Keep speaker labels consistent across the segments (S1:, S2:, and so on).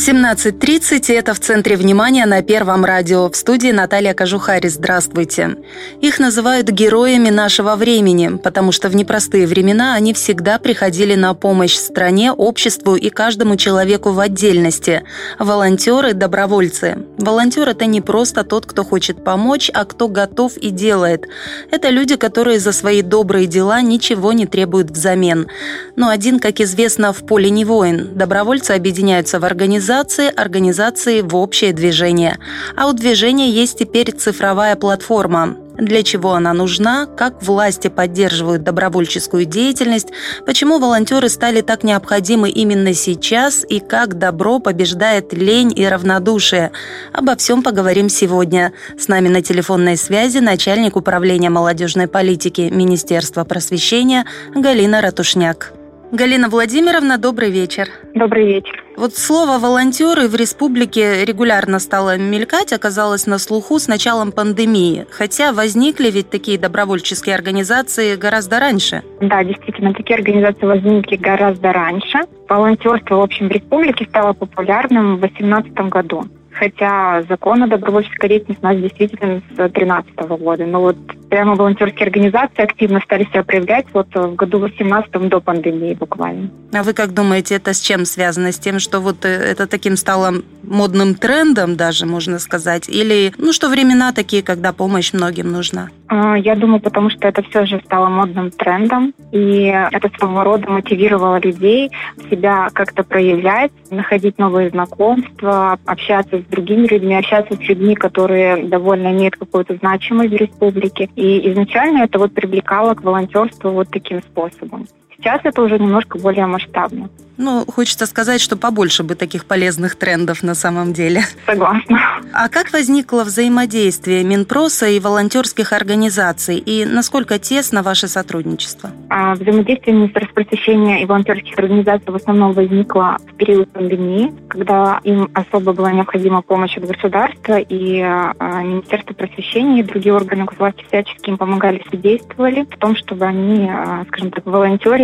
S1: 17.30 это в центре внимания на Первом радио. В студии Наталья Кожухари. Здравствуйте. Их называют героями нашего времени, потому что в непростые времена они всегда приходили на помощь стране, обществу и каждому человеку в отдельности. Волонтеры, добровольцы. Волонтер – это не просто тот, кто хочет помочь, а кто готов и делает. Это люди, которые за свои добрые дела ничего не требуют взамен. Но один, как известно, в поле не воин. Добровольцы объединяются в организации организации, организации в общее движение. А у движения есть теперь цифровая платформа. Для чего она нужна, как власти поддерживают добровольческую деятельность, почему волонтеры стали так необходимы именно сейчас и как добро побеждает лень и равнодушие. Обо всем поговорим сегодня. С нами на телефонной связи начальник управления молодежной политики Министерства просвещения Галина Ратушняк. Галина Владимировна, добрый вечер.
S2: Добрый вечер.
S1: Вот слово «волонтеры» в республике регулярно стало мелькать, оказалось на слуху с началом пандемии. Хотя возникли ведь такие добровольческие организации гораздо раньше.
S2: Да, действительно, такие организации возникли гораздо раньше. Волонтерство, в общем, в республике стало популярным в 2018 году хотя закон о добровольческой деятельности у нас действительно с 2013 года. Но вот прямо волонтерские организации активно стали себя проявлять вот в году 18 до пандемии буквально.
S1: А вы как думаете, это с чем связано? С тем, что вот э, это таким стало модным трендом даже, можно сказать? Или, ну, что времена такие, когда помощь многим нужна?
S2: А, я думаю, потому что это все же стало модным трендом, и это своего рода мотивировало людей себя как-то проявлять, находить новые знакомства, общаться с другими людьми, общаться с людьми, которые довольно имеют какую-то значимость в республике. И изначально это вот привлекало к волонтерству вот таким способом. Сейчас это уже немножко более масштабно.
S1: Ну, хочется сказать, что побольше бы таких полезных трендов на самом деле.
S2: Согласна.
S1: А как возникло взаимодействие Минпроса и волонтерских организаций? И насколько тесно ваше сотрудничество?
S2: А, взаимодействие Министерства просвещения и волонтерских организаций в основном возникло в период пандемии, когда им особо была необходима помощь от государства, и а, Министерство просвещения и другие органы власти всячески им помогали, содействовали в том, чтобы они, а, скажем так,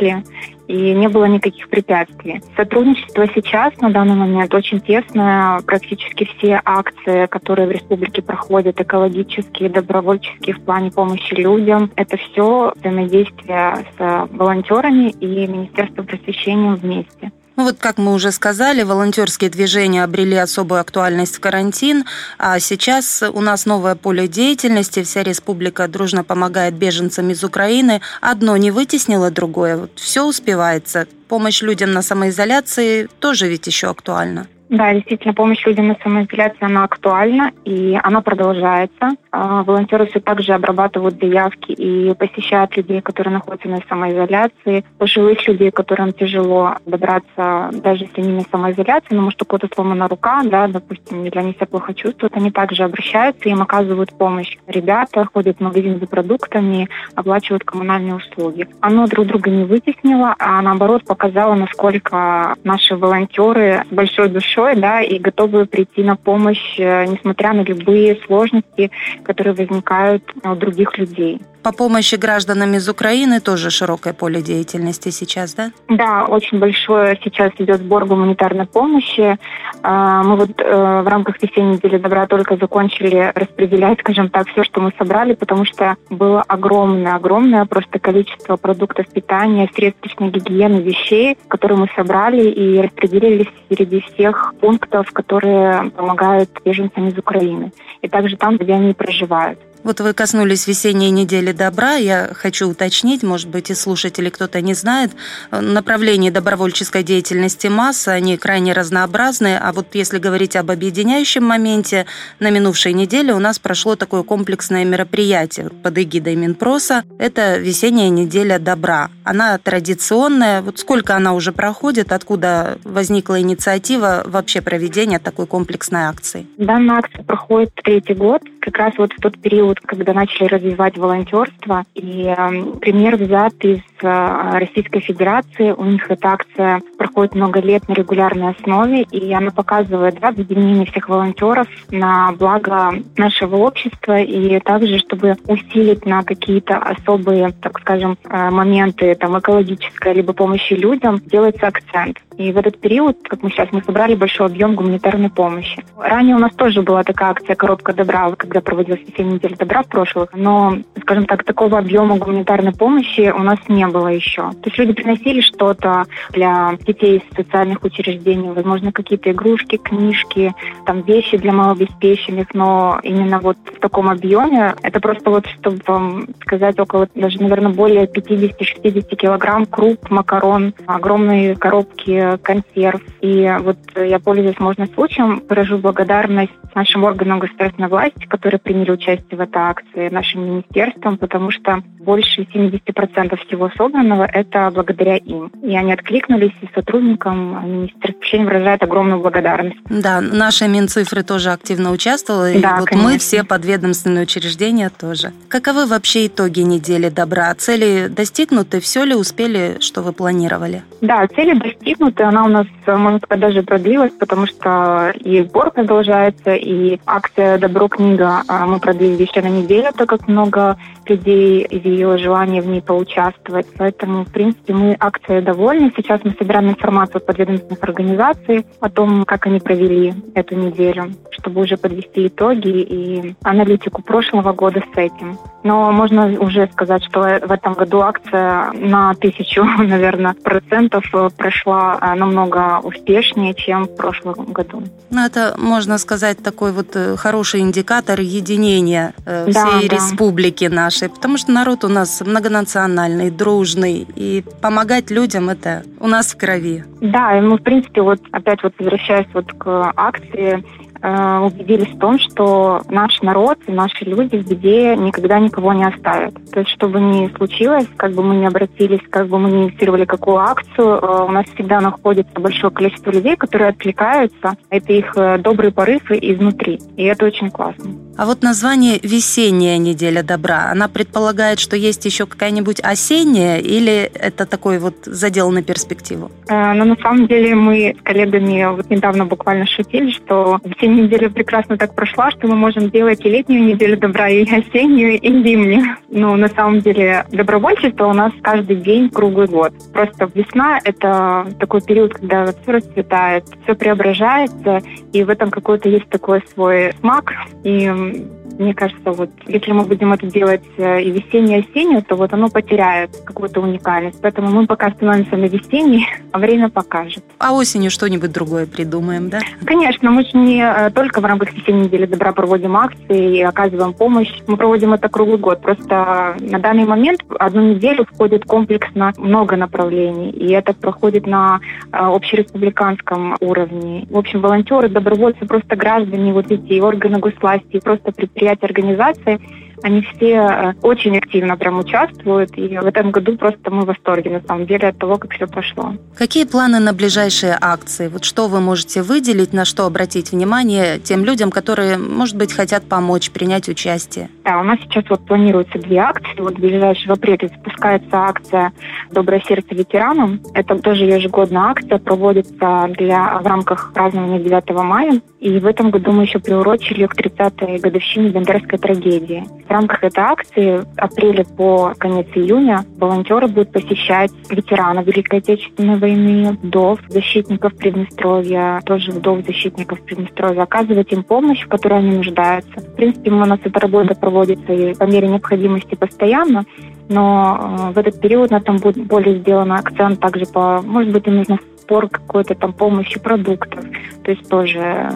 S2: волонтерили и не было никаких препятствий. Сотрудничество сейчас на данный момент очень тесное. Практически все акции, которые в республике проходят, экологические, добровольческие в плане помощи людям, это все взаимодействие с волонтерами и Министерством просвещения вместе.
S1: Ну вот, как мы уже сказали, волонтерские движения обрели особую актуальность в карантин, а сейчас у нас новое поле деятельности, вся республика дружно помогает беженцам из Украины. Одно не вытеснило другое, вот все успевается. Помощь людям на самоизоляции тоже ведь еще актуальна.
S2: Да, действительно, помощь людям на самоизоляции, она актуальна, и она продолжается. А, волонтеры все так же обрабатывают заявки и посещают людей, которые находятся на самоизоляции, пожилых людей, которым тяжело добраться, даже если они на самоизоляции, но может у кого-то сломана рука, да, допустим, или они себя плохо чувствуют, они также обращаются, им оказывают помощь. Ребята ходят в магазин за продуктами, оплачивают коммунальные услуги. Оно друг друга не вытеснило, а наоборот показало, насколько наши волонтеры большой душой большой, да, и готовы прийти на помощь, э, несмотря на любые сложности, которые возникают у других людей.
S1: По помощи гражданам из Украины тоже широкое поле деятельности сейчас, да?
S2: Да, очень большое сейчас идет сбор гуманитарной помощи. А, мы вот э, в рамках весенней недели добра только закончили распределять, скажем так, все, что мы собрали, потому что было огромное, огромное просто количество продуктов питания, средств личной гигиены, вещей, которые мы собрали и распределили среди всех пунктов, которые помогают беженцам из Украины. И также там, где они проживают.
S1: Вот вы коснулись весенней недели добра. Я хочу уточнить, может быть, и слушатели кто-то не знает, направления добровольческой деятельности масса, они крайне разнообразны. А вот если говорить об объединяющем моменте, на минувшей неделе у нас прошло такое комплексное мероприятие под эгидой Минпроса. Это весенняя неделя добра. Она традиционная. Вот сколько она уже проходит, откуда возникла инициатива вообще проведения такой комплексной акции?
S2: Данная акция проходит третий год. Как раз вот в тот период, когда начали развивать волонтерство. И э, пример взят из Российской Федерации. У них эта акция проходит много лет на регулярной основе, и она показывает да, объединение всех волонтеров на благо нашего общества и также, чтобы усилить на какие-то особые, так скажем, э, моменты там, экологической либо помощи людям, делается акцент. И в этот период, как мы сейчас, мы собрали большой объем гуманитарной помощи. Ранее у нас тоже была такая акция «Коробка добра», когда проводилась неделя добра в прошлых, но, скажем так, такого объема гуманитарной помощи у нас не было еще. То есть люди приносили что-то для детей из социальных учреждений, возможно, какие-то игрушки, книжки, там вещи для малообеспеченных, но именно вот в таком объеме, это просто вот, чтобы вам сказать, около даже, наверное, более 50-60 килограмм круп, макарон, огромные коробки консерв. И вот я, пользуясь можно случаем, выражу благодарность нашим органам государственной власти, которые приняли участие в этой акции, нашим министерствам, потому что больше 70% всего собранного – это благодаря им. И они откликнулись, и сотрудникам Министерство общения выражает огромную благодарность.
S1: Да, наши Минцифры тоже активно участвовали, да, и вот конечно. мы все подведомственные учреждения тоже. Каковы вообще итоги недели добра? Цели достигнуты? Все ли успели, что вы планировали?
S2: Да, цели достигнуты. Она у нас, можно сказать, даже продлилась, потому что и сбор продолжается, и акция «Добро книга» а, мы продлили еще на неделю, так как много людей изъявило желание в ней поучаствовать. Поэтому, в принципе, мы акцией довольны. Сейчас мы собираем информацию подведомственных организаций о том, как они провели эту неделю, чтобы уже подвести итоги и аналитику прошлого года с этим. Но можно уже сказать, что в этом году акция на тысячу, наверное, процентов прошла а, намного успешнее, чем в прошлом году.
S1: Ну, это, можно сказать, такой вот э, хороший индикатор единения э, да, всей да. республики нашей, потому что народ у нас многонациональный, дружный, и помогать людям это у нас в крови.
S2: Да, и мы, в принципе, вот опять вот возвращаясь вот к акции, Э, убедились в том, что наш народ и наши люди в беде никогда никого не оставят. То есть, что бы ни случилось, как бы мы ни обратились, как бы мы ни инициировали какую акцию, э, у нас всегда находится большое количество людей, которые откликаются. Это их э, добрые порывы изнутри. И это очень классно.
S1: А вот название «Весенняя неделя добра», она предполагает, что есть еще какая-нибудь осенняя или это такой вот задел на перспективу?
S2: Э, ну, на самом деле мы с коллегами вот недавно буквально шутили, что весенняя неделя прекрасно так прошла, что мы можем делать и летнюю неделю добра, и осеннюю, и зимнюю. Но на самом деле добровольчество у нас каждый день, круглый год. Просто весна – это такой период, когда все расцветает, все преображается, и в этом какой-то есть такой свой смак. И Hum, мне кажется, вот если мы будем это делать э, и весеннее, и осеннее, то вот оно потеряет какую-то уникальность. Поэтому мы пока становимся на весенней, а время покажет.
S1: А осенью что-нибудь другое придумаем, да?
S2: Конечно, мы же не э, только в рамках весенней недели добра проводим акции и оказываем помощь. Мы проводим это круглый год. Просто на данный момент одну неделю входит комплексно много направлений. И это проходит на э, общереспубликанском уровне. В общем, волонтеры, добровольцы, просто граждане, вот эти органы госвласти, просто предприятия, организации, они все э, очень активно прям участвуют, и в этом году просто мы в восторге, на самом деле, от того, как все прошло.
S1: Какие планы на ближайшие акции? Вот что вы можете выделить, на что обратить внимание тем людям, которые, может быть, хотят помочь, принять участие?
S2: Да, у нас сейчас вот планируются две акции. Вот в ближайший в апреле запускается акция «Доброе сердце ветеранам». Это тоже ежегодная акция, проводится для, в рамках празднования 9 мая. И в этом году мы еще приурочили к 30-й годовщине Бендерской трагедии. В рамках этой акции апреля по конец июня волонтеры будут посещать ветеранов Великой Отечественной войны, вдов, защитников Приднестровья, тоже вдов, защитников Приднестровья, оказывать им помощь, в которой они нуждаются. В принципе, у нас эта работа проводится и по мере необходимости постоянно, но э, в этот период на этом будет более сделан акцент также по, может быть, им нужно сбор какой-то там помощи продуктов. То есть тоже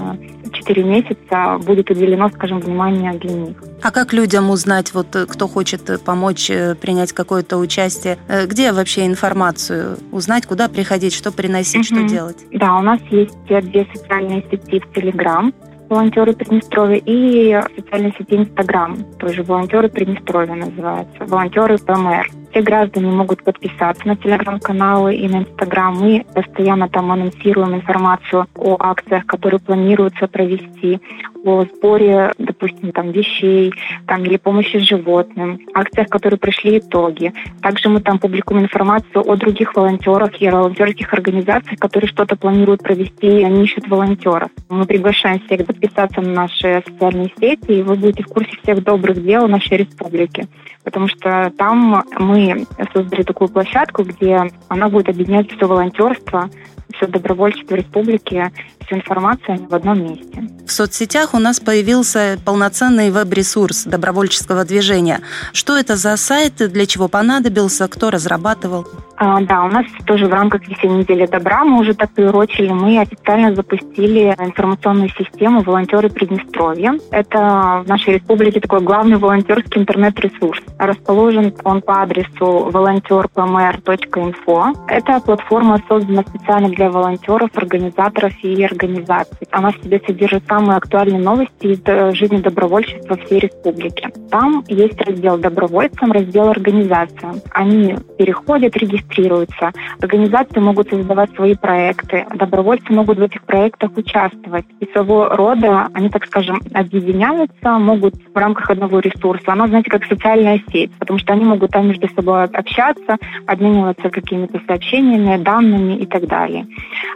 S2: 4 э, месяца будет уделено, скажем, внимание для них.
S1: А как людям узнать, вот э, кто хочет э, помочь принять какое-то участие? Где вообще информацию узнать, куда приходить, что приносить, угу. что делать?
S2: Да, у нас есть две социальные сети в Телеграм волонтеры Приднестровья и социальной сети Инстаграм, тоже волонтеры Приднестровья называется, волонтеры ПМР. Все граждане могут подписаться на телеграм-каналы и на инстаграм. Мы постоянно там анонсируем информацию о акциях, которые планируется провести, о сборе, допустим, там вещей, там или помощи животным, акциях, которые пришли итоги. Также мы там публикуем информацию о других волонтерах и волонтерских организациях, которые что-то планируют провести, и они ищут волонтеров. Мы приглашаем всех подписаться на наши социальные сети, и вы будете в курсе всех добрых дел нашей республики. Потому что там мы создали такую площадку, где она будет объединять все волонтерство, все добровольчество республики, всю информацию в одном месте.
S1: В соцсетях у нас появился полноценный веб-ресурс добровольческого движения. Что это за сайт, для чего понадобился, кто разрабатывал?
S2: А, да, у нас тоже в рамках весенней недели добра мы уже так приурочили, мы официально запустили информационную систему «Волонтеры Приднестровья». Это в нашей республике такой главный волонтерский интернет-ресурс. Расположен он по адресу волонтерпмр.инфо. Эта платформа создана специально для волонтеров, организаторов и организаций. Она в себе содержит самые актуальные новости из э, жизни добровольчества всей республики. Там есть раздел добровольцам, раздел организациям. Они переходят, регистрируются. Организации могут создавать свои проекты. Добровольцы могут в этих проектах участвовать. И своего рода они, так скажем, объединяются, могут в рамках одного ресурса. Она, знаете, как социальная сеть, потому что они могут там между собой общаться, обмениваться какими-то сообщениями, данными и так далее.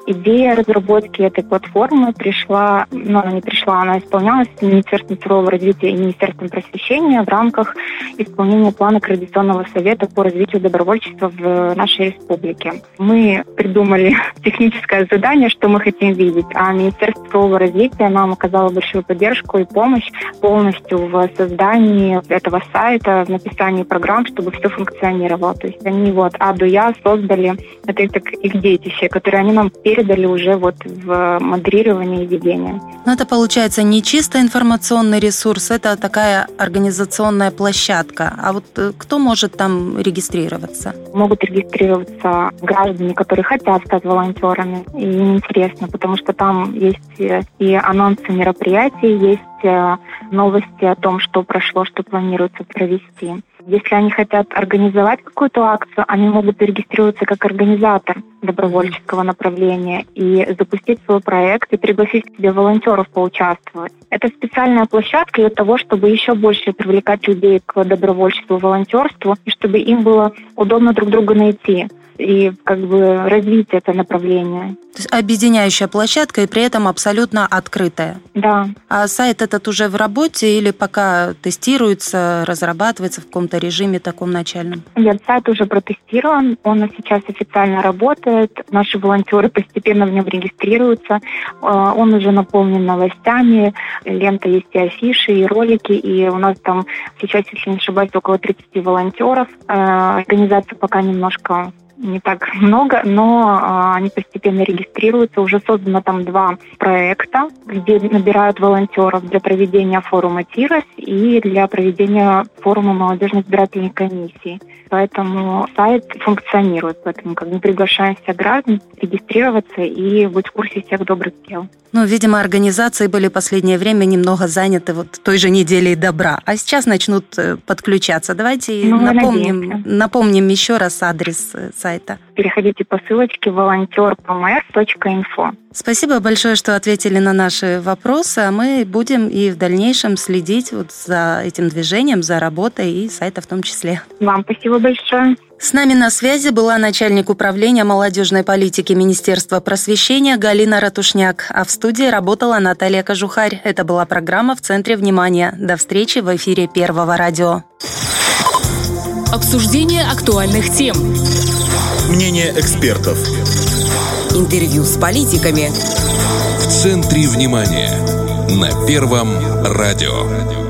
S2: Идея разработки этой платформы пришла, ну, она не пришла, она исполнялась Министерством цифрового развития и Министерством просвещения в рамках исполнения плана Координационного совета по развитию добровольчества в нашей республике. Мы придумали техническое задание, что мы хотим видеть, а Министерство цифрового развития нам оказало большую поддержку и помощь полностью в создании этого сайта, в написании программ, чтобы все функционировало. То есть они вот А до Я создали, это их, так, их детище, которые они нам передали уже вот в модерирование и ведение.
S1: Но это получается не чисто информационный ресурс, это такая организационная площадка. А вот э, кто может там регистрироваться?
S2: Могут регистрироваться граждане, которые хотят стать волонтерами. И им интересно, потому что там есть э, и анонсы мероприятий, есть новости о том, что прошло, что планируется провести. Если они хотят организовать какую-то акцию, они могут зарегистрироваться как организатор добровольческого направления и запустить свой проект и пригласить себе волонтеров поучаствовать. Это специальная площадка для того, чтобы еще больше привлекать людей к добровольчеству, волонтерству, и чтобы им было удобно друг друга найти и как бы развить это направление.
S1: То есть объединяющая площадка и при этом абсолютно открытая.
S2: Да.
S1: А сайт этот уже в работе или пока тестируется, разрабатывается в каком-то режиме таком начальном?
S2: Нет, сайт уже протестирован, он сейчас официально работает, наши волонтеры постепенно в нем регистрируются, а, он уже наполнен новостями, лента есть и афиши, и ролики, и у нас там сейчас, если не ошибаюсь, около 30 волонтеров. А, организация пока немножко не так много, но а, они постепенно регистрируются. Уже создано там два проекта, где набирают волонтеров для проведения форума ТИРОС и для проведения форума молодежной избирательной комиссии. Поэтому сайт функционирует, поэтому как бы приглашаем всех граждан регистрироваться и быть в курсе всех добрых дел.
S1: Ну, видимо, организации были в последнее время немного заняты вот той же неделей добра, а сейчас начнут э, подключаться. Давайте ну, напомним, напомним еще раз адрес э, сайта.
S2: Переходите по ссылочке волонтерпмр.инфо.
S1: Спасибо большое, что ответили на наши вопросы, а мы будем и в дальнейшем следить вот за этим движением, за работой и сайта в том числе.
S2: Вам спасибо большое.
S1: С нами на связи была начальник управления молодежной политики Министерства просвещения Галина Ратушняк, а в студии работала Наталья Кожухарь. Это была программа «В центре внимания». До встречи в эфире Первого радио.
S3: Обсуждение актуальных тем.
S4: Мнение экспертов.
S5: Интервью с политиками.
S6: В центре внимания. На Первом радио.